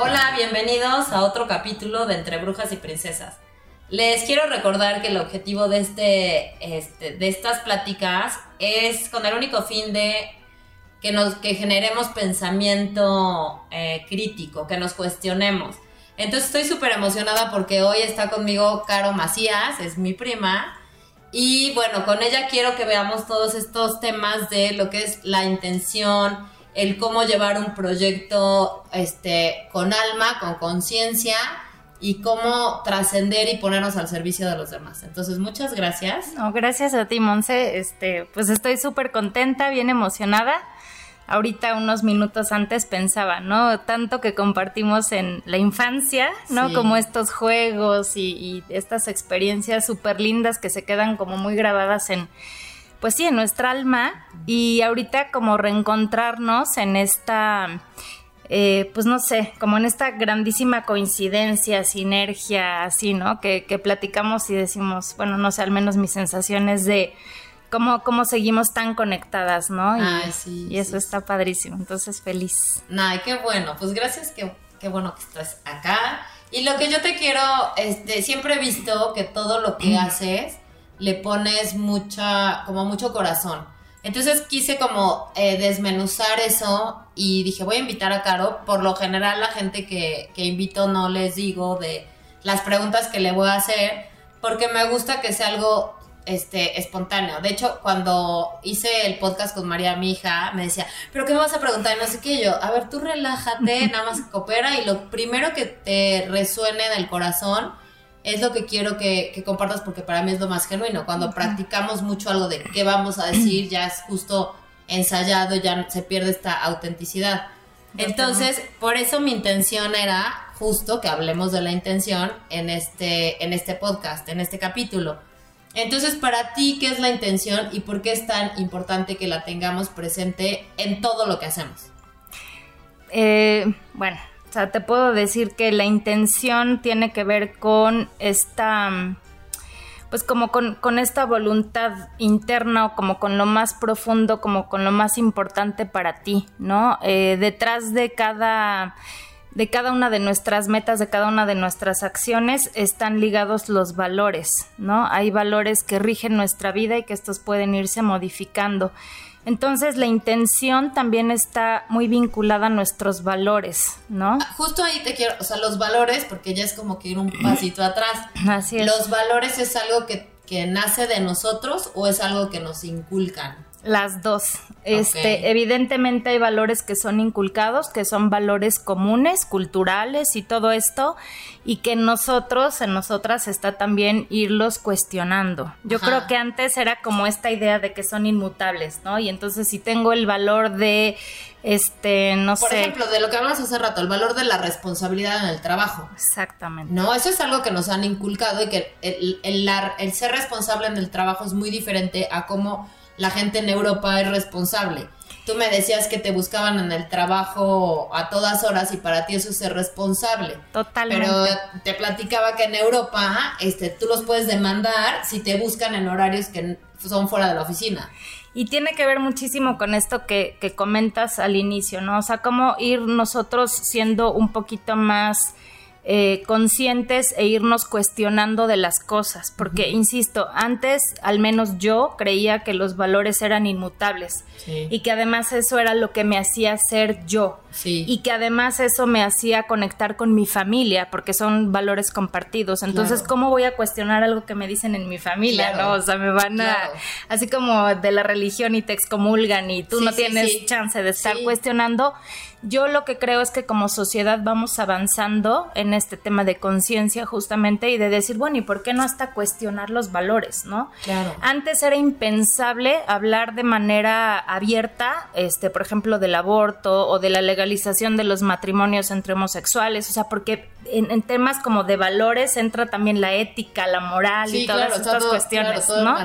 Hola, bienvenidos a otro capítulo de Entre Brujas y Princesas. Les quiero recordar que el objetivo de, este, este, de estas pláticas es con el único fin de que, nos, que generemos pensamiento eh, crítico, que nos cuestionemos. Entonces estoy súper emocionada porque hoy está conmigo Caro Macías, es mi prima. Y bueno, con ella quiero que veamos todos estos temas de lo que es la intención, el cómo llevar un proyecto este, con alma, con conciencia y cómo trascender y ponernos al servicio de los demás. Entonces, muchas gracias. No, gracias a ti, Monse. Este, pues estoy súper contenta, bien emocionada ahorita unos minutos antes pensaba, ¿no? Tanto que compartimos en la infancia, ¿no? Como estos juegos y, estas experiencias súper lindas que se quedan como muy grabadas en, pues sí, en nuestra alma. Y ahorita como reencontrarnos en esta, eh, pues no sé, como en esta grandísima coincidencia, sinergia, así, ¿no? Que, que platicamos y decimos, bueno, no sé, al menos mis sensaciones de cómo, cómo seguimos tan conectadas, ¿no? Y, Ay, sí, y eso está padrísimo, entonces feliz. Ay, qué bueno, pues gracias, qué, qué bueno que estás acá. Y lo que yo te quiero, este, siempre he visto que todo lo que haces le pones mucha, como mucho corazón. Entonces quise como eh, desmenuzar eso y dije, voy a invitar a Caro. Por lo general la gente que, que invito no les digo de las preguntas que le voy a hacer, porque me gusta que sea algo este, espontáneo. De hecho, cuando hice el podcast con María, mi hija, me decía, ¿pero qué me vas a preguntar? no sé qué. yo, a ver, tú relájate, nada más coopera y lo primero que te resuene en el corazón es lo que quiero que, compartas porque para mí es lo más genuino. Cuando practicamos mucho algo de qué vamos a decir, ya es justo ensayado, ya se pierde esta autenticidad. Entonces, por eso mi intención era justo que hablemos de la intención en este, en este podcast, en este capítulo entonces, para ti, ¿qué es la intención y por qué es tan importante que la tengamos presente en todo lo que hacemos? Eh, bueno, sea, te puedo decir que la intención tiene que ver con esta, pues como con, esta voluntad interna o como con lo más profundo, como con lo más importante para ti, ¿no? Eh, detrás de cada de cada una de nuestras metas, de cada una de nuestras acciones, están ligados los valores, ¿no? Hay valores que rigen nuestra vida y que estos pueden irse modificando. Entonces la intención también está muy vinculada a nuestros valores, ¿no? Ah, justo ahí te quiero, o sea, los valores, porque ya es como que ir un pasito atrás. Así es. ¿Los valores es algo que, que nace de nosotros o es algo que nos inculcan? Las dos. Este, evidentemente hay valores que son inculcados, que son valores comunes, culturales y todo esto, y que nosotros, en nosotras está también irlos cuestionando. Yo creo que antes era como esta idea de que son inmutables, ¿no? Y entonces si tengo el valor de este, no sé. Por ejemplo, de lo que hablamos hace rato, el valor de la responsabilidad en el trabajo. Exactamente. No, eso es algo que nos han inculcado y que el, el, el ser responsable en el trabajo es muy diferente a cómo la gente en Europa es responsable. Tú me decías que te buscaban en el trabajo a todas horas y para ti eso es ser responsable. Totalmente. Pero te platicaba que en Europa este, tú los puedes demandar si te buscan en horarios que son fuera de la oficina. Y tiene que ver muchísimo con esto que, que comentas al inicio, ¿no? O sea, cómo ir nosotros siendo un poquito más eh, conscientes e irnos cuestionando de las cosas, porque, insisto, antes al menos yo creía que los valores eran inmutables y que además eso era lo que me hacía ser yo y que además eso me hacía conectar con mi familia, porque son valores compartidos. Entonces, ¿cómo voy a cuestionar algo que me dicen en mi familia? ¿no? O sea, me van a, así como de la religión y te excomulgan y tú no tienes chance de estar cuestionando. Yo lo que creo es que como sociedad vamos avanzando en este tema de conciencia justamente y de decir, bueno, ¿y por qué no hasta cuestionar los valores, no? Claro. Antes era impensable hablar de manera abierta, este, por ejemplo, del aborto o de la legalización de los matrimonios entre homosexuales, o sea, porque en, temas como de valores entra también la ética, la moral y todas estas cuestiones, ¿no?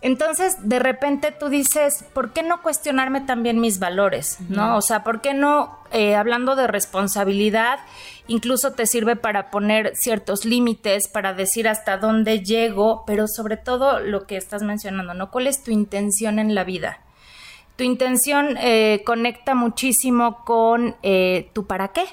Entonces, de repente tú dices, ¿por qué no cuestionarme también mis valores? ¿No? O sea, ¿por qué no, eh, hablando de responsabilidad, incluso te sirve para poner ciertos límites, para decir hasta dónde llego, pero sobre todo lo que estás mencionando, ¿no? ¿Cuál es tu intención en la vida? Tu intención eh, conecta muchísimo con eh, tu para qué,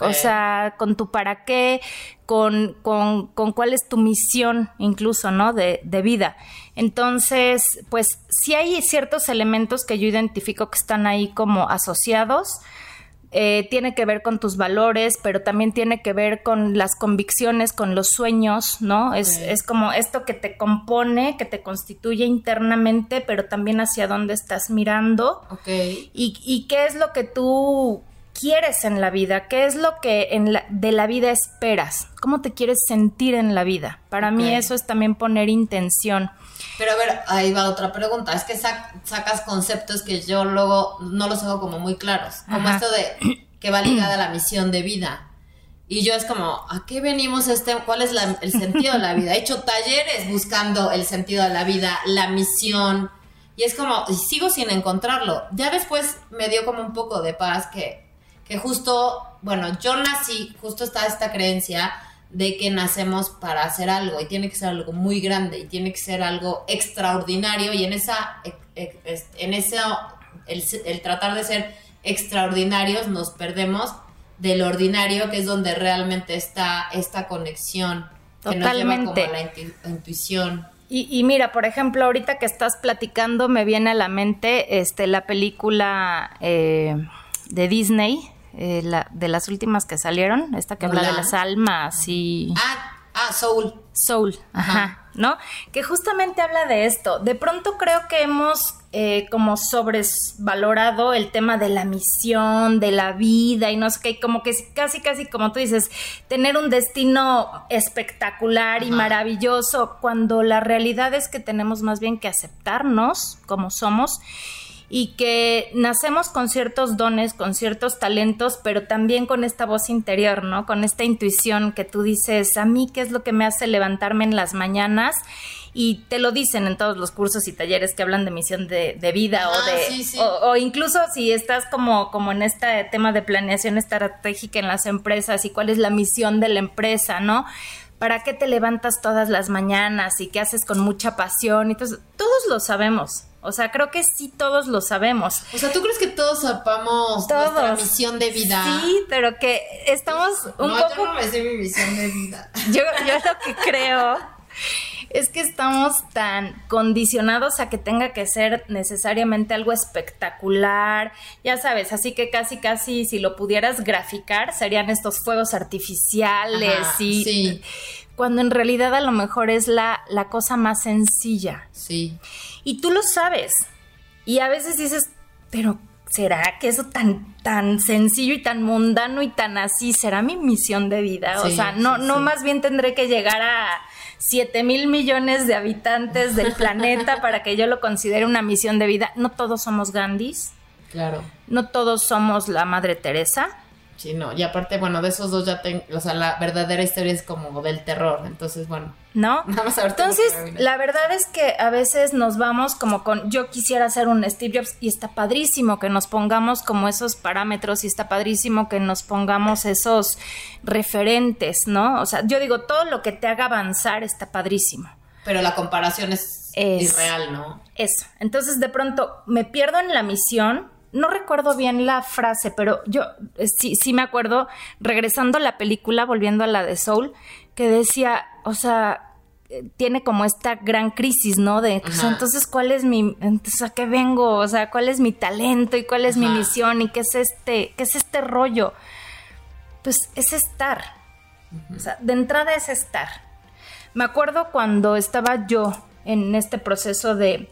O sea, con tu para qué, con, con, con, cuál es tu misión incluso, ¿no? De, de vida. Entonces, pues sí hay ciertos elementos que yo identifico que están ahí como asociados eh, tiene que ver con tus valores, pero también tiene que ver con las convicciones, con los sueños, ¿no? Es, es, como esto que te compone, que te constituye internamente, pero también hacia dónde estás mirando. Ok. Y, y qué es lo que tú quieres en la vida, qué es lo que en la, de la vida esperas, cómo te quieres sentir en la vida. Para okay. mí eso es también poner intención. Pero a ver, ahí va otra pregunta. Es que sac sacas conceptos que yo luego no los hago como muy claros. Como Ajá. esto de que va ligada a la misión de vida. Y yo es como, ¿a qué venimos este? ¿Cuál es la, el sentido de la vida? He hecho talleres buscando el sentido de la vida, la misión. Y es como, sigo sin encontrarlo. Ya después me dio como un poco de paz que, que justo, bueno, yo nací, justo está esta creencia de que nacemos para hacer algo y tiene que ser algo muy grande y tiene que ser algo extraordinario y en esa en ese el, el, tratar de ser extraordinarios nos perdemos del ordinario que es donde realmente está esta conexión Totalmente. que nos lleva como a la intu intuición y, y, mira, por ejemplo, ahorita que estás platicando me viene a la mente este la película eh, de Disney, eh, la, de las últimas que salieron, esta que habla de las almas y... Ah, ah, Soul. Soul, ajá. ajá. ¿no? Que justamente habla de esto. De pronto creo que hemos eh, como sobresvalorado el tema de la misión, de la vida y no sé qué, como que casi, casi como tú dices, tener un destino espectacular y maravilloso, cuando la realidad es que tenemos más bien que aceptarnos como somos y que nacemos con ciertos dones, con ciertos talentos, pero también con esta voz interior, ¿no? Con esta intuición que tú dices, a mí, ¿qué es lo que me hace levantarme en las mañanas? Y te lo dicen en todos los cursos y talleres que hablan de misión de, de vida ah, o de... Sí, sí. O, o, incluso si estás como, como en este tema de planeación estratégica en las empresas y cuál es la misión de la empresa, ¿no? ¿Para qué te levantas todas las mañanas y qué haces con mucha pasión? Entonces, todos lo sabemos. O sea, creo que sí todos lo sabemos. O sea, ¿tú crees que todos sepamos todos. nuestra misión de vida? Sí, pero que estamos un no, poco... yo no me sé mi misión de vida. yo, yo lo que creo es que estamos tan condicionados a que tenga que ser necesariamente algo espectacular, ya sabes, así que casi casi si lo pudieras graficar serían estos fuegos artificiales Ajá, y sí. cuando en realidad a lo mejor es la, la cosa más sencilla. Sí. Y tú lo sabes. Y a veces dices, pero ¿será que eso tan, tan sencillo y tan mundano y tan así será mi misión de vida? Sí, o sea, no, sí, no sí. más bien tendré que llegar a 7 mil millones de habitantes del planeta para que yo lo considere una misión de vida. No todos somos Gandhis. Claro. No todos somos la Madre Teresa. Sí, no, y aparte, bueno, de esos dos ya tengo, o sea, la verdadera historia es como del terror, entonces, bueno. ¿No? Vamos a ver entonces, la verdad es que a veces nos vamos como con, yo quisiera ser un Steve Jobs y está padrísimo que nos pongamos como esos parámetros y está padrísimo que nos pongamos esos referentes, ¿no? O sea, yo digo, todo lo que te haga avanzar está padrísimo. Pero la comparación es, es irreal, ¿no? Eso. Entonces, de pronto, me pierdo en la misión, no recuerdo bien la frase, pero yo eh, sí, sí me acuerdo, regresando a la película, volviendo a la de Soul, que decía, o sea, eh, tiene como esta gran crisis, ¿no? De, sea, entonces, ¿cuál es mi, entonces, a qué vengo? O sea, ¿cuál es mi talento y cuál es Ajá. mi misión y qué es este, qué es este rollo? Pues es estar. O sea, de entrada es estar. Me acuerdo cuando estaba yo en este proceso de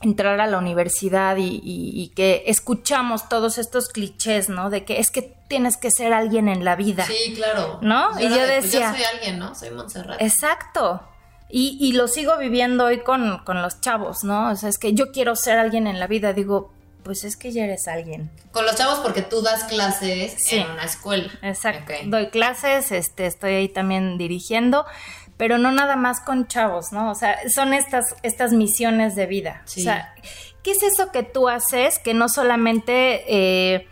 entrar a la universidad y, y, y, que escuchamos todos estos clichés, ¿no? De que es que tienes que ser alguien en la vida. Sí, claro. ¿No? Yo y yo de, decía... Pues yo soy alguien, ¿no? Soy Montserrat. Exacto. Y, y, lo sigo viviendo hoy con, con los chavos, ¿no? O sea, es que yo quiero ser alguien en la vida. Digo, pues es que ya eres alguien. Con los chavos porque tú das clases sí. en una escuela. Exacto. Okay. Doy clases, este, estoy ahí también dirigiendo pero no nada más con chavos, ¿no? O sea, son estas, estas misiones de vida. Sí. O sea, ¿qué es eso que tú haces que no solamente eh,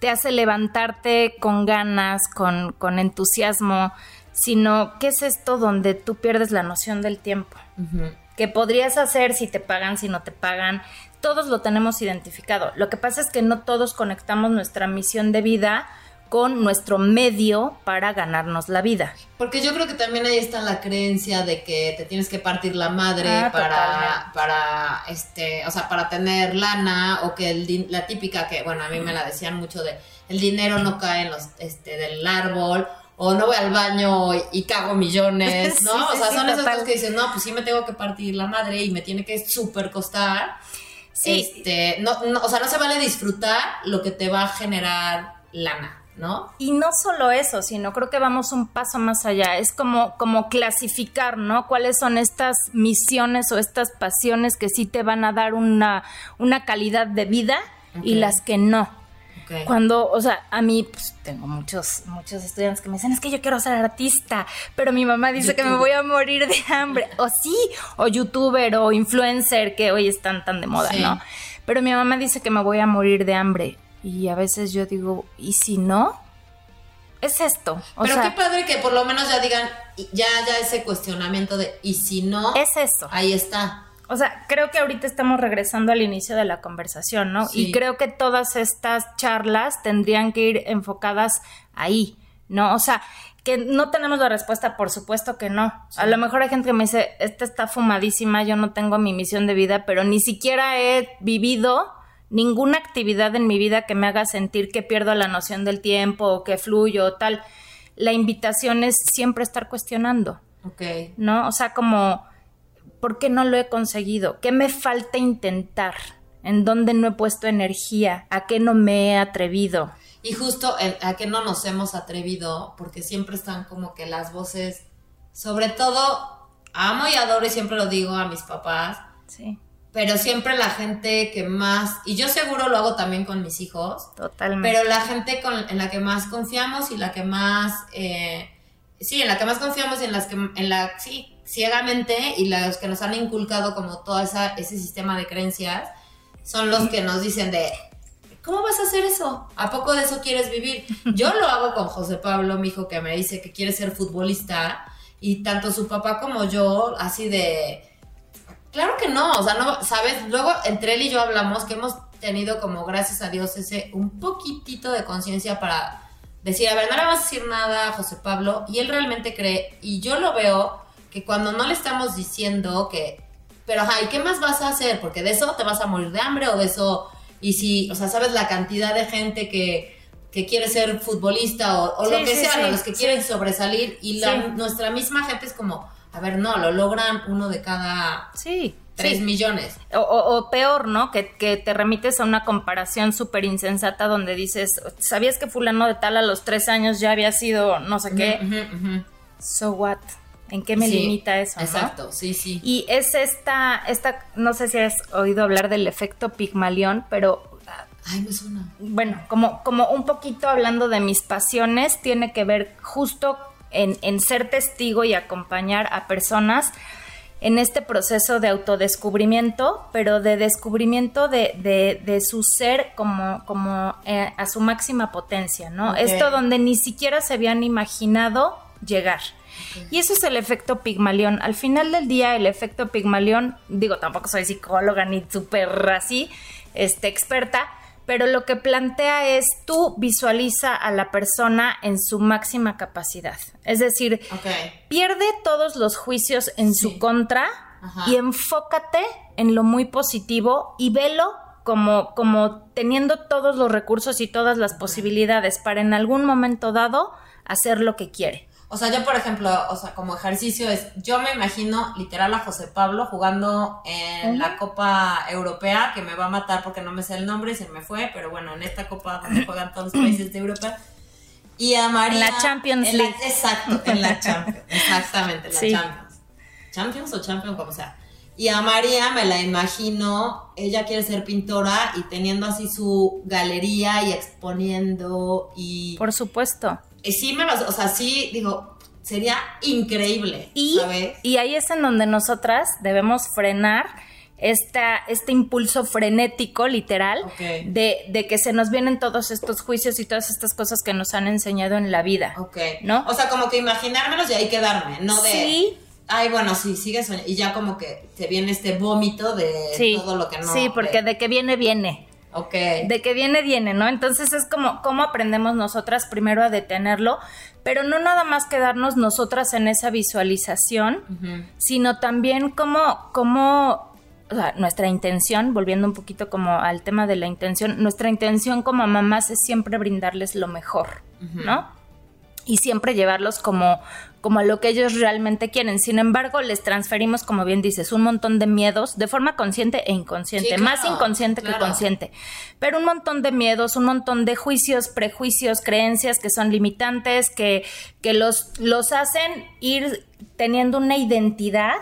te hace levantarte con ganas, con, con, entusiasmo, sino qué es esto donde tú pierdes la noción del tiempo? Uh -huh. Que podrías hacer si te pagan, si no te pagan. Todos lo tenemos identificado. Lo que pasa es que no todos conectamos nuestra misión de vida con nuestro medio para ganarnos la vida. Porque yo creo que también ahí está la creencia de que te tienes que partir la madre Ah, para, para, este, o sea, para tener lana o que el la típica que, bueno, a mí me la decían mucho de el dinero no cae en los, este, del árbol o no voy al baño y, y cago millones, ¿no? Sí, o sea, sí, son esas cosas que dices, no, pues sí me tengo que partir la madre y me tiene que súper costar. Sí. Este, no, no, o sea, no se vale disfrutar lo que te va a generar lana, ¿no? Y no solo eso, sino creo que vamos un paso más allá. Es como, como clasificar, ¿no? ¿Cuáles son estas misiones o estas pasiones que sí te van a dar una, una calidad de vida y las que no? Cuando, o sea, a mí pues, tengo muchos, muchos estudiantes que me dicen, es que yo quiero ser artista, pero mi mamá dice que me voy a morir de hambre. O sí, o youtuber o influencer, que hoy están tan de moda, Sí. ¿no? Pero mi mamá dice que me voy a morir de hambre. Y a veces yo digo, ¿y si no? Es esto. O Pero sea, qué padre que por lo menos ya digan, ya, ya ese cuestionamiento de, y si no, es eso. ahí está. O sea, creo que ahorita estamos regresando al inicio de la conversación, ¿no? Sí. Y creo que todas estas charlas tendrían que ir enfocadas ahí, ¿no? O sea, que no tenemos la respuesta, por supuesto que no. A lo mejor hay gente que me dice, esta está fumadísima, yo no tengo mi misión de vida, pero ni siquiera he vivido ninguna actividad en mi vida que me haga sentir que pierdo la noción del tiempo o que fluyo o tal. La invitación es siempre estar cuestionando. Ok. ¿no? O sea, como, ¿por qué no lo he conseguido? ¿Qué me falta intentar? ¿En dónde no he puesto energía? ¿A qué no me he atrevido? Y justo en- a que no nos hemos atrevido, porque siempre están como que las voces, sobre todo, amo y adoro y siempre lo digo a mis papás, Sí, pero siempre la gente que más, y yo seguro lo hago también con mis hijos, totalmente. Pero la gente con, en la que más confiamos y la que más, eh, sí, en la que más confiamos y en las que, en la, sí, ciegamente y los que nos han inculcado como todo esa, ese sistema de creencias, son los que nos dicen de, ¿cómo vas a hacer eso? ¿A poco de eso quieres vivir? Yo lo hago con José Pablo, mi hijo, que me dice que quiere ser futbolista y tanto su papá como yo, así de, Claro que no, o sea, no, ¿sabes? Luego entre él y yo hablamos que hemos tenido como, gracias a Dios, ese un poquitito de conciencia para decir, a ver, no le vamos a decir nada a José Pablo, y él realmente cree, y yo lo veo, que cuando no le estamos diciendo que, pero, ajá, ¿y qué más vas a hacer? Porque de eso te vas a morir de hambre o de eso, y si, o sea, sabes la cantidad de gente que, que quiere ser futbolista o, o Sí, lo que sí, sea, los que quieren sobresalir, y la, nuestra misma gente es como, a ver, no, lo logran uno de cada Sí. 3 sí. millones. O, o- o peor, ¿no? Que, que te remites a una comparación súper insensata donde dices, ¿sabías que fulano de tal a los tres años ya había sido no sé qué? So what? ¿En qué me Sí, limita eso? no? Exacto, sí, sí. Y es esta, esta, no sé si has oído hablar del efecto Pigmalión, pero Ay, me suena. bueno, como, como un poquito hablando de mis pasiones, tiene que ver justo en, en ser testigo y acompañar a personas en este proceso de autodescubrimiento, pero de descubrimiento de, de- de su ser como, como eh, a su máxima potencia, ¿no? Esto donde ni siquiera se habían imaginado llegar. Y eso es el efecto Pigmalión. Al final del día, el efecto Pigmalión, digo, tampoco soy psicóloga ni súper así, este, experta, pero lo que plantea es tú visualiza a la persona en su máxima capacidad. Es decir, pierde todos los juicios en Sí. su contra Ajá. y enfócate en lo muy positivo y velo como, como teniendo todos los recursos y todas las posibilidades para en algún momento dado hacer lo que quiere. O sea, yo, por ejemplo, o sea, como ejercicio es, yo me imagino literal a José Pablo jugando en la Copa Europea, que me va a matar porque no me sé el nombre, se me fue, pero bueno, en esta Copa donde juegan todos los países de Europa. Y a María... En la Champions en la- League. exacto, en la Champions. Exactamente, en la Sí. Champions. Champions o Champions, como sea. Y a María me la imagino, ella quiere ser pintora y teniendo así su galería y exponiendo y... Por supuesto. Y sí me los, o sea, sí, digo, sería increíble, Y, ¿sabes? y ahí es en donde nosotras debemos frenar esta, este impulso frenético, literal, de, de que se nos vienen todos estos juicios y todas estas cosas que nos han enseñado en la vida. Ok. ¿No? O sea, como que imaginármelos y ahí quedarme, no de... Sí. Ay, bueno, sí, sigue soñando. Y ya como que te viene este vómito de Sí, todo lo que no... sí, porque de que viene, viene. Ok. De que viene, viene, ¿no? Entonces es como cómo aprendemos nosotras primero a detenerlo, pero no nada más quedarnos nosotras en esa visualización, sino también como, como o sea, nuestra intención, volviendo un poquito como al tema de la intención, nuestra intención como mamás es siempre brindarles lo mejor, ¿no? Y siempre llevarlos como, como a lo que ellos realmente quieren. Sin embargo, les transferimos, como bien dices, un montón de miedos de forma consciente e inconsciente, más inconsciente que consciente. Pero un montón de miedos, un montón de juicios, prejuicios, creencias que son limitantes, que, que los, los hacen ir teniendo una identidad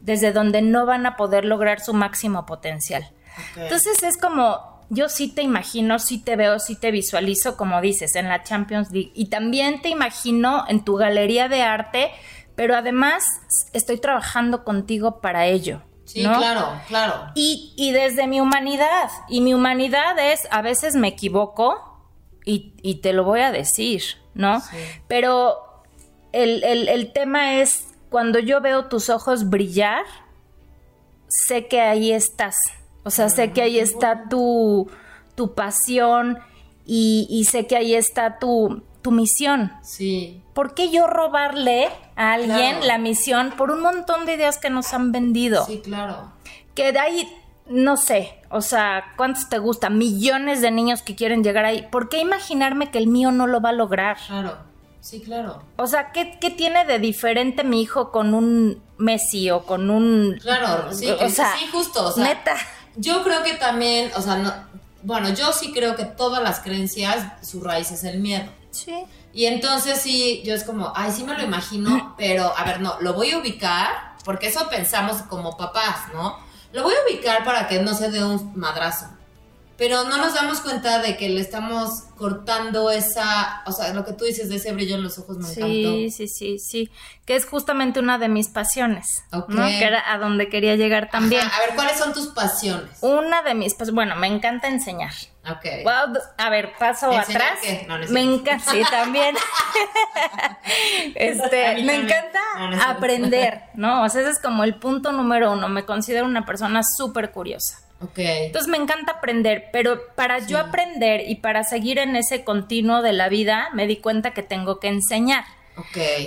desde donde no van a poder lograr su máximo potencial. Entonces es como, yo sí te imagino, sí te veo, sí te visualizo, como dices, en la Champions League. Y también te imagino en tu galería de arte, pero además estoy trabajando contigo para ello. Sí, claro, claro. Y, desde mi humanidad, y mi humanidad es, a veces me equivoco, y, te lo voy a decir, ¿no? Pero el, el tema es cuando yo veo tus ojos brillar, sé que ahí estás. O sea, sé que ahí está tu, tu pasión y, sé que ahí está tu, tu misión. Sí. ¿Por qué yo robarle a alguien la misión por un montón de ideas que nos han vendido? Sí, claro. Que de ahí, no sé, o sea, ¿cuántos te gusta? Millones de niños que quieren llegar ahí. ¿Por qué imaginarme que el mío no lo va a lograr? Claro. Sí, claro. O sea, ¿qué, tiene de diferente mi hijo con un Messi o con un... Claro, sí, sí justo. O sea, neta. Yo creo que también, o sea, no, bueno, yo sí creo que todas las creencias, su raíz es el miedo. Sí. Y entonces sí, yo es como, ay, sí me lo imagino, pero a ver, no, lo voy a ubicar, porque eso pensamos como papás, ¿no? Lo voy a ubicar para que no se dé un madrazo pero no nos damos cuenta de que le estamos cortando esa, o sea, lo que tú dices de ese brillo en los ojos me sí, encantó. Sí, sí, sí, que es justamente una de mis pasiones, ¿no? Que era a donde quería llegar también. A ver, ¿cuáles son tus pasiones? Una de mis, pues bueno, me encanta enseñar. Ok. a ver, paso atrás. me encanta, sí, también. este, me encanta aprender, ¿no? O sea, ese es como el punto número uno. Me considero una persona súper curiosa. Entonces me encanta aprender, pero para yo aprender y para seguir en ese continuo de la vida, me di cuenta que tengo que enseñar.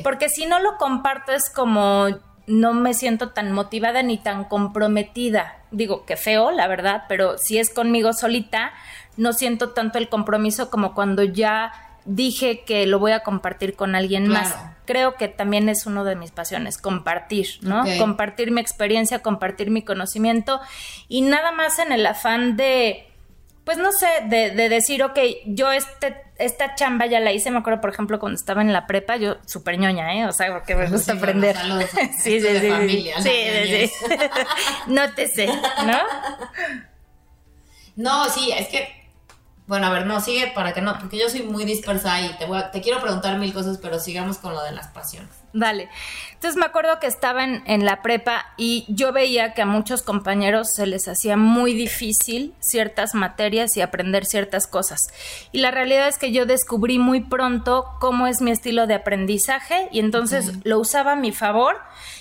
Porque si no lo comparto es como no me siento tan motivada ni tan comprometida. Digo que feo, la verdad, pero si es conmigo solita, no siento tanto el compromiso como cuando ya dije que lo voy a compartir con alguien más. Creo que también es uno de mis pasiones, compartir, ¿no? Compartir mi experiencia, compartir mi conocimiento y nada más en el afán de, pues no sé, de, decir, ok, yo este, esta chamba ya la hice, me acuerdo, por ejemplo, cuando estaba en la prepa, yo súper ñoña, ¿eh? O sea, porque me gusta aprender. sí, sí, sí, familia, sí, sí, sí. no te sé, ¿no? No, sí, es que bueno, a ver, no, sigue para que no, porque yo soy muy dispersa y te, voy te quiero preguntar mil cosas, pero sigamos con lo de las pasiones. Dale. Entonces me acuerdo que estaba en, en, la prepa y yo veía que a muchos compañeros se les hacía muy difícil ciertas materias y aprender ciertas cosas. Y la realidad es que yo descubrí muy pronto cómo es mi estilo de aprendizaje y entonces lo usaba a mi favor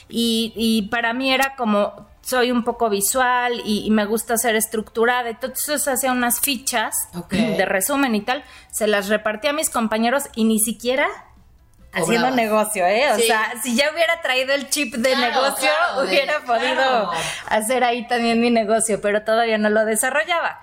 y, y para mí era como soy un poco visual y, me gusta ser estructurada. Entonces hacía unas fichas de resumen y tal, se las repartí a mis compañeros y ni siquiera haciendo negocio, ¿eh? O sea, si ya hubiera traído el chip de negocio, hubiera podido hacer ahí también mi negocio, pero todavía no lo desarrollaba.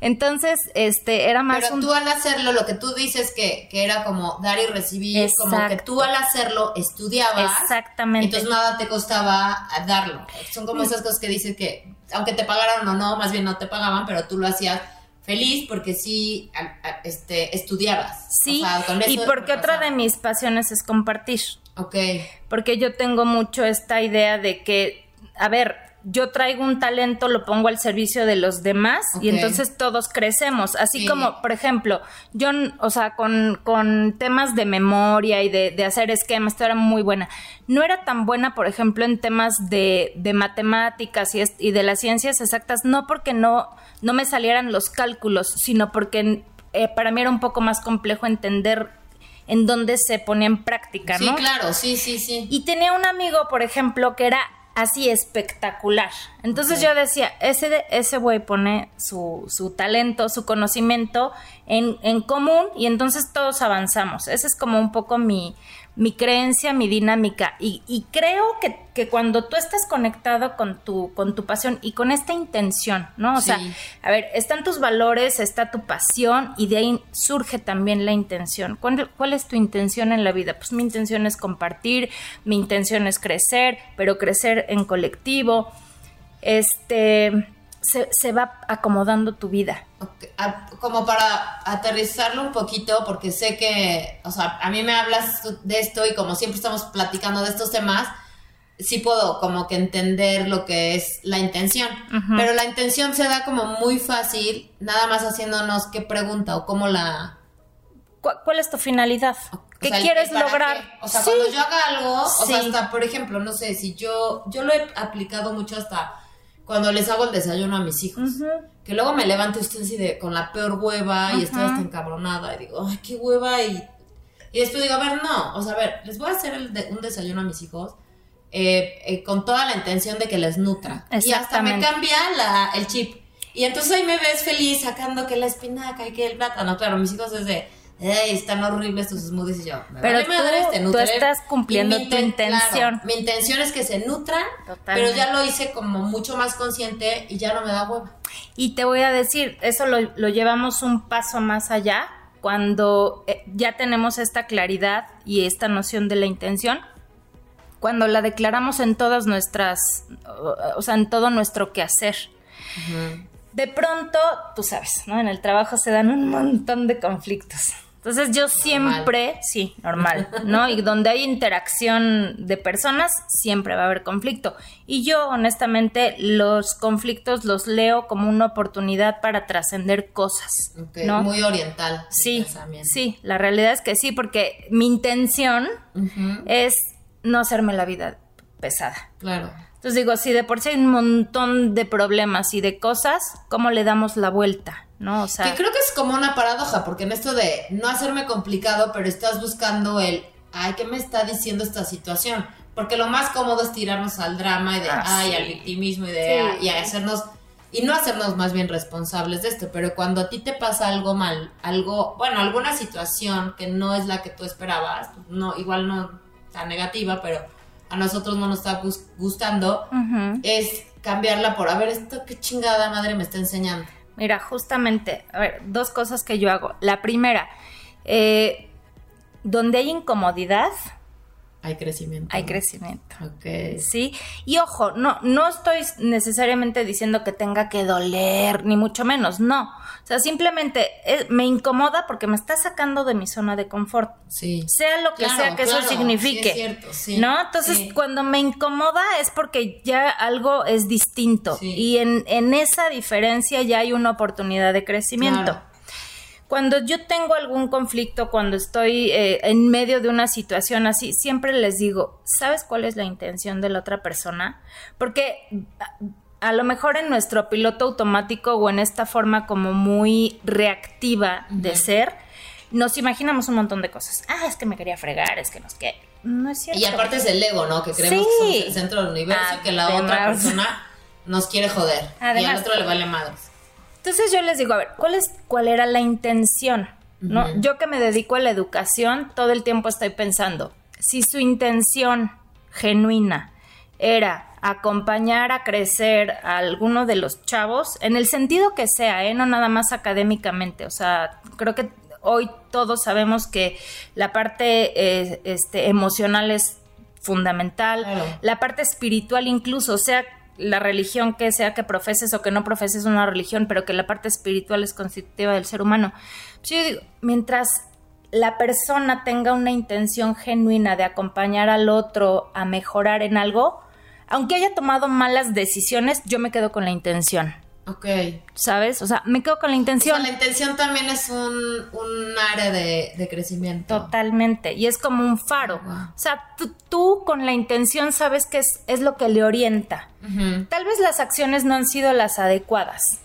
Entonces, este, era más Pero tú al hacerlo, lo que tú dices que, que era como dar y recibir, como que tú al hacerlo estudiabas. Exactamente. Entonces nada te costaba darlo. Son como esas cosas que dices que, aunque te pagaran o no, más bien no te pagaban, pero tú lo hacías feliz porque sí este, estudiabas. Sí, y porque otra de mis pasiones es compartir. Ok. Porque yo tengo mucho esta idea de que, a ver, yo traigo un talento, lo pongo al servicio de los demás y entonces todos crecemos. Así como, por ejemplo, yo, o sea, con, con temas de memoria y de, de, hacer esquemas, esto era muy buena. No era tan buena, por ejemplo, en temas de, de matemáticas y, y, de las ciencias exactas, no porque no, no me salieran los cálculos, sino porque eh, para mí era un poco más complejo entender en dónde se ponía en práctica, ¿no? Sí, claro, sí, sí, sí. Y tenía un amigo, por ejemplo, que era así espectacular. Entonces yo decía, ese, ese güey pone su, su talento, su conocimiento en, en común y entonces todos avanzamos. Ese es como un poco mi, mi creencia, mi dinámica. Y, y creo que, que, cuando tú estás conectado con tu, con tu pasión y con esta intención, ¿no? O sea, a ver, están tus valores, está tu pasión y de ahí surge también la intención. ¿Cuál, ¿Cuál, es tu intención en la vida? Pues mi intención es compartir, mi intención es crecer, pero crecer en colectivo. Este se, va acomodando tu vida. Como para aterrizarlo un poquito, porque sé que, o sea, a mí me hablas de esto y como siempre estamos platicando de estos temas, sí puedo como que entender lo que es la intención. Pero la intención se da como muy fácil, nada más haciéndonos qué pregunta o cómo la... ¿Cuál es tu finalidad? ¿Qué quieres lograr? O sea, cuando yo haga algo, o sea, hasta, por ejemplo, no sé, si yo, yo lo he aplicado mucho hasta cuando les hago el desayuno a mis hijos. Que luego me levanto y estoy así de, con la peor hueva y estoy hasta encabronada. Y digo, ay, qué hueva. Y, y después digo, a ver, no. O sea, a ver, les voy a hacer un desayuno a mis hijos eh, eh, con toda la intención de que les nutra. Y hasta me cambia la, el chip. Y entonces ahí me ves feliz sacando que la espinaca y que el plátano. Claro, mis hijos es de ¡Ey, están horribles tus smoothies! Y yo, pero tú, este tú, estás cumpliendo tu intención. mi intención es que se nutran, pero ya lo hice como mucho más consciente y ya no me da hueva. Y te voy a decir, eso lo, lo llevamos un paso más allá cuando eh, ya tenemos esta claridad y esta noción de la intención, cuando la declaramos en todas nuestras, o sea, en todo nuestro quehacer. De pronto, tú sabes, ¿no? En el trabajo se dan un montón de conflictos entonces yo siempre, sí, normal, ¿no? Y donde hay interacción de personas, siempre va a haber conflicto. Y yo, honestamente, los conflictos los leo como una oportunidad para trascender cosas. ¿no? Muy oriental. Sí, sí, la realidad es que sí, porque mi intención es no hacerme la vida pesada. Claro. Entonces digo, si de por sí hay un montón de problemas y de cosas, ¿cómo le damos la vuelta? ¿No? O sea. Que creo que es como una paradoja, porque en esto de no hacerme complicado, pero estás buscando el, ay, ¿qué me está diciendo esta situación? Porque lo más cómodo es tirarnos al drama y de, ah, ay, al victimismo y de, y hacernos, y no hacernos más bien responsables de esto, pero cuando a ti te pasa algo mal, algo, bueno, alguna situación que no es la que tú esperabas, no, igual no tan negativa, pero a nosotros no nos está gustando, es cambiarla por, a ver, esto qué chingada madre me está enseñando. Mira, justamente, a ver, dos cosas que yo hago. La primera, eh, donde hay incomodidad, hay crecimiento. Hay crecimiento. Ok. Sí. Y ojo, no, no estoy necesariamente diciendo que tenga que doler, ni mucho menos, no. O sea, simplemente eh, me incomoda porque me está sacando de mi zona de confort. Sí. Sea lo que sea que eso signifique. Sí, es cierto, sí. ¿No? Entonces, cuando me incomoda es porque ya algo es distinto. Y en, en esa diferencia ya hay una oportunidad de crecimiento. Cuando yo tengo algún conflicto, cuando estoy eh, en medio de una situación así, siempre les digo, ¿sabes cuál es la intención de la otra persona? Porque a, lo mejor en nuestro piloto automático o en esta forma como muy reactiva de ser, nos imaginamos un montón de cosas. Ah, es que me quería fregar, es que nos que no es cierto. Y aparte es el ego, ¿no? Que creemos que somos el centro del universo y que la otra persona nos quiere joder y al otro le vale madres. Entonces yo les digo, a ver, ¿cuál, es, cuál era la intención? ¿No? Yo que me dedico a la educación, todo el tiempo estoy pensando, si su intención genuina era acompañar a crecer a alguno de los chavos, en el sentido que sea, ¿eh? no nada más académicamente, o sea, creo que hoy todos sabemos que la parte eh, este, emocional es fundamental, la parte espiritual incluso, o sea, la religión que sea que profeses o que no profeses una religión, pero que la parte espiritual es constitutiva del ser humano. Pues yo digo, mientras la persona tenga una intención genuina de acompañar al otro a mejorar en algo, aunque haya tomado malas decisiones, yo me quedo con la intención. Ok. ¿Sabes? O sea, me quedo con la intención. la intención también es un, área de, crecimiento. Totalmente. Y es como un faro. O sea, tú, con la intención sabes que es, es lo que le orienta. Tal vez las acciones no han sido las adecuadas.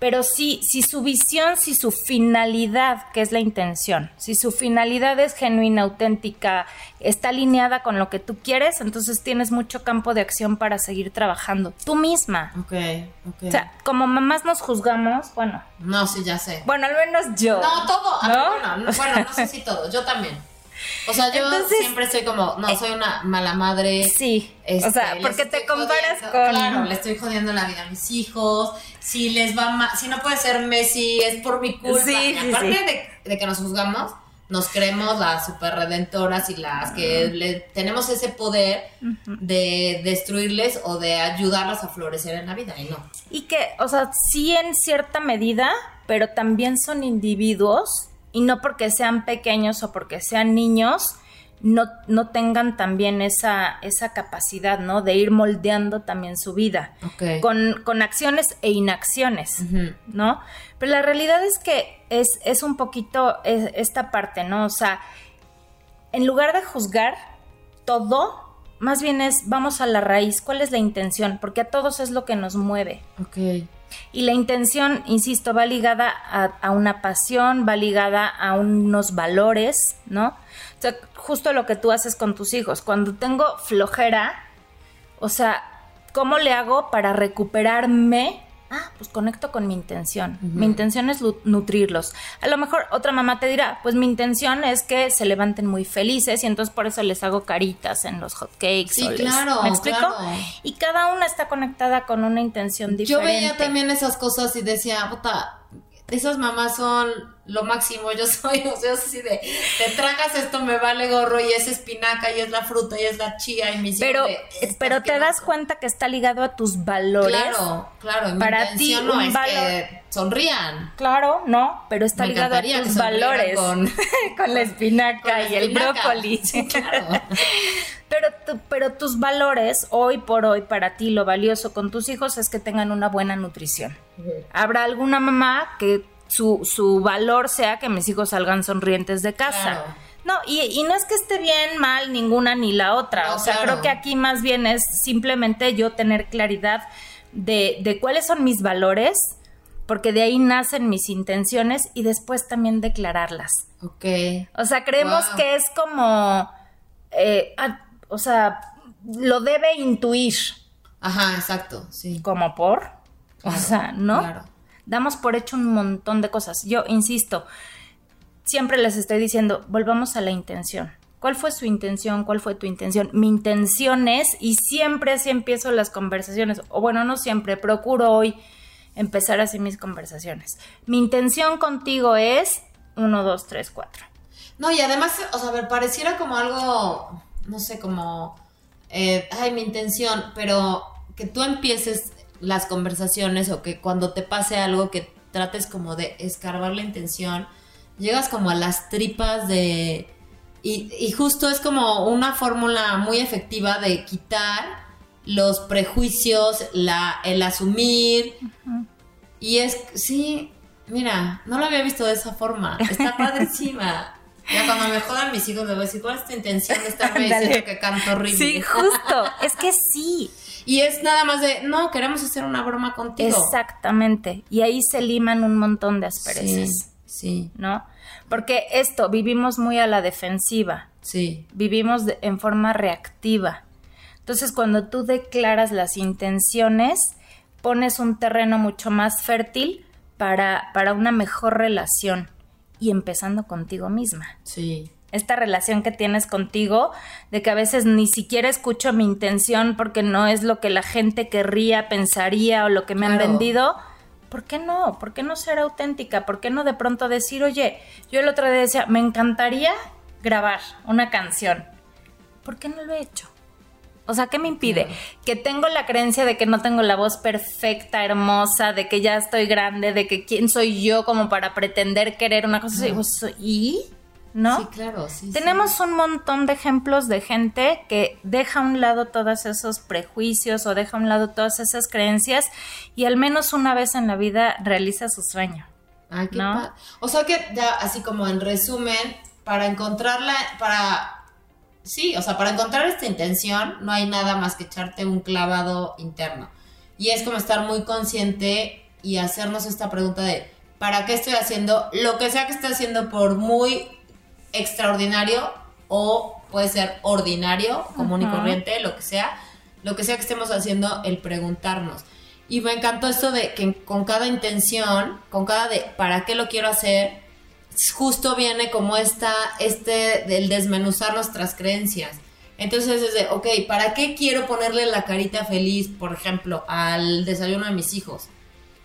Pero sí, si su visión, si su finalidad, que es la intención, si su finalidad es genuina, auténtica, está alineada con lo que tú quieres, entonces tienes mucho campo de acción para seguir trabajando. Tú misma. Ok, ok. O sea, como mamás nos juzgamos, bueno. No, sí, ya sé. Bueno, al menos yo. No, todo. ¿No? ver, bueno, no, bueno, no sé si todo. Yo también. O sea, yo Entonces- siempre estoy como, no, soy una mala madre. Sí, Este, o sea, les porque te comparas jodiendo- con... Claro, le estoy jodiendo la vida a mis hijos. Si les va mal, si no puede ser Messi, es por mi culpa. Sí, y sí, aparte sí. De, de que nos juzgamos, nos creemos las super redentoras y las que le, tenemos ese poder de destruirles o de ayudarlas a florecer en la vida. Y no. Y que, o sea, sí en cierta medida, pero también son individuos y no porque sean pequeños o porque sean niños, no, no tengan también esa, esa capacidad, ¿no? De ir moldeando también su vida. Ok. Con, con acciones e inacciones. ¿no? Pero la realidad es que es, es un poquito es- esta parte, ¿no? O sea, en lugar de juzgar todo, más bien es vamos a la raíz, ¿cuál es la intención? Porque a todos es lo que nos mueve. Ok. Y la intención, insisto, va ligada a, una pasión, va ligada a unos valores, ¿no? O sea, justo lo que tú haces con tus hijos. Cuando tengo flojera, o sea, ¿cómo le hago para recuperarme? Ah, pues conecto con mi intención. Mi intención es nutrirlos. A lo mejor otra mamá te dirá, pues mi intención es que se levanten muy felices y entonces por eso les hago caritas en los hot cakes. Sí, o les- claro, ¿Me explico? claro. Y cada una está conectada con una intención diferente. Yo veía también esas cosas y decía, puta, esas mamás son lo máximo, yo soy, o sea, así de, te tragas esto, me vale gorro, y es espinaca, y es la fruta, y es la chía, y mis hijos Pero, de, "Está pero te das asqueroso". cuenta que está ligado a tus valores. Claro, claro, Para ti, no un es valor- que sonrían. Claro, no, pero está Me ligado a tus valores. con- Con la espinaca con la y el brócoli. Sí, claro. pero, tu- pero tus valores, hoy por hoy, para ti, lo valioso con tus hijos es que tengan una buena nutrición. Habrá alguna mamá que su, su valor sea que mis hijos salgan sonrientes de casa. Claro. No, y, y no es que esté bien, mal, ninguna ni la otra. No, o sea, claro. creo que aquí más bien es simplemente yo tener claridad de, de cuáles son mis valores, porque de ahí nacen mis intenciones y después también declararlas. Ok. O sea, creemos Wow. que es como, eh, ah, o sea, lo debe intuir, Ajá, exacto, sí. como por, o sea, ¿no? claro. Damos por hecho un montón de cosas. Yo insisto, siempre les estoy diciendo, volvamos a la intención. ¿Cuál fue su intención? ¿Cuál fue tu intención? Mi intención es, y siempre así empiezo las conversaciones, o bueno, no siempre, procuro hoy empezar así mis conversaciones. Mi intención contigo es 1, 2, 3, 4. No, y además, o sea, me pareciera como algo, no sé, como, eh, ay, mi intención, pero que tú empieces las conversaciones o que cuando te pase algo que trates como de escarbar la intención, llegas como a las tripas de... Y, y justo es como una fórmula muy efectiva de quitar los prejuicios, la, el asumir. Y es, sí, mira, no lo había visto de esa forma. Está padrísima. Ya cuando me jodan mis hijos, les voy a decir, ¿cuál es tu intención de Ándale. diciendo que canto horrible? Sí, justo. es que sí. Y es nada más de, no, queremos hacer una broma contigo. Exactamente. Y ahí se liman un montón de asperezas, Sí, sí, ¿no? Porque esto, vivimos muy a la defensiva, sí. vivimos de- en forma reactiva. Entonces, cuando tú declaras las intenciones, pones un terreno mucho más fértil para, para una mejor relación y empezando contigo misma. Sí. Esta relación que tienes contigo, de que a veces ni siquiera escucho mi intención porque no es lo que la gente querría, pensaría o lo que me han Claro. vendido. ¿Por qué no? ¿Por qué no ser auténtica? ¿Por qué no de pronto decir, oye, yo el otro día decía, me encantaría grabar una canción? ¿Por qué no lo he hecho? O sea, ¿qué me impide? Claro. Que tengo la creencia de que no tengo la voz perfecta, hermosa, de que ya estoy grande, de que quién soy yo como para pretender querer una cosa. Pues, ¿Y? ¿No? Sí, claro, sí. sí. Tenemos un montón de ejemplos de gente que deja a un lado todos esos prejuicios o deja a un lado todas esas creencias y al menos una vez en la vida realiza su sueño. Ay, qué ¿no? O sea que ya, así como en resumen, para encontrarla, para. Sí, o sea, para encontrar esta intención, no hay nada más que echarte un clavado interno. Y es como estar muy consciente y hacernos esta pregunta de, ¿para qué estoy haciendo lo que sea que esté haciendo por muy extraordinario o puede ser ordinario, común y corriente, lo que sea, lo que sea que estemos haciendo, el preguntarnos. Y me encantó esto de que con cada intención, con cada de para qué lo quiero hacer, justo viene como esta, este del desmenuzar nuestras creencias. Entonces es de, ok, ¿para qué quiero ponerle la carita feliz, por ejemplo, al desayuno de mis hijos?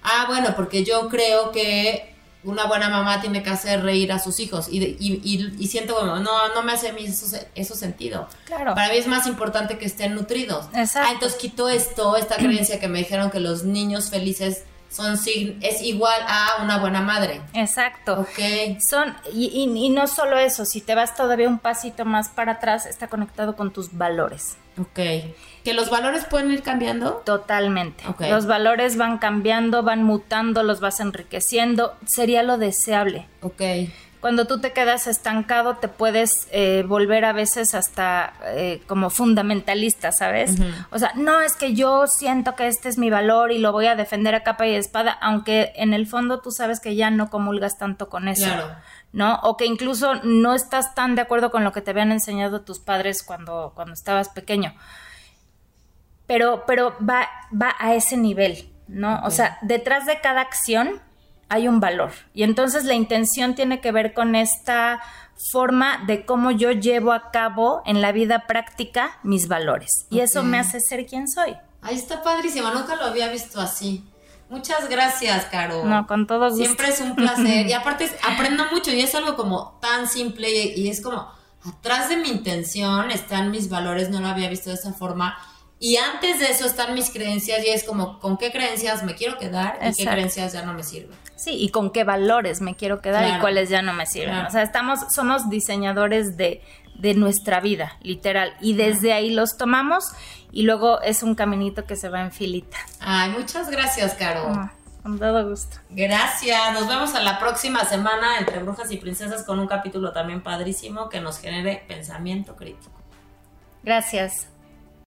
Ah, bueno, porque yo creo que una buena mamá tiene que hacer reír a sus hijos y, y, y, siento como, no, no me hace eso, eso, sentido. Claro. Para mí es más importante que estén nutridos. Exacto. Ah, entonces quito esto, esta creencia que me dijeron que los niños felices son es igual a una buena madre. Exacto. Ok. Son, y, y, no solo eso, si te vas todavía un pasito más para atrás, está conectado con tus valores. Ok. ¿Que los valores pueden ir cambiando? Totalmente. Los valores van cambiando, van mutando, los vas enriqueciendo. Sería lo deseable. Ok cuando tú te quedas estancado te puedes eh, volver a veces hasta eh, como fundamentalista, ¿sabes? O sea, no es que yo siento que este es mi valor y lo voy a defender a capa y espada, aunque en el fondo tú sabes que ya no comulgas tanto con eso. ¿No? O que incluso no estás tan de acuerdo con lo que te habían enseñado tus padres cuando, cuando estabas pequeño. Pero, pero va, va a ese nivel, ¿no? O sea, detrás de cada acción hay un valor. Y entonces la intención tiene que ver con esta forma de cómo yo llevo a cabo en la vida práctica mis valores. Y eso me hace ser quien soy. Ahí está padrísimo, nunca lo había visto así. Muchas gracias, Caro. No, con todo gusto. Siempre es un placer. y aparte aprendo mucho y es algo como tan simple y es como, atrás de mi intención están mis valores, no lo había visto de esa forma y antes de eso están mis creencias y es como con qué creencias me quiero quedar y qué creencias ya no me sirven. Sí, y con qué valores me quiero quedar y cuáles ya no me sirven. O sea, estamos, somos diseñadores de, de nuestra vida, literal. Y desde ahí los tomamos y luego es un caminito que se va en filita. Ay, muchas gracias, Caro. con todo gusto. Gracias. Nos vemos a la próxima semana entre Brujas y Princesas con un capítulo también padrísimo que nos genere pensamiento crítico. Gracias.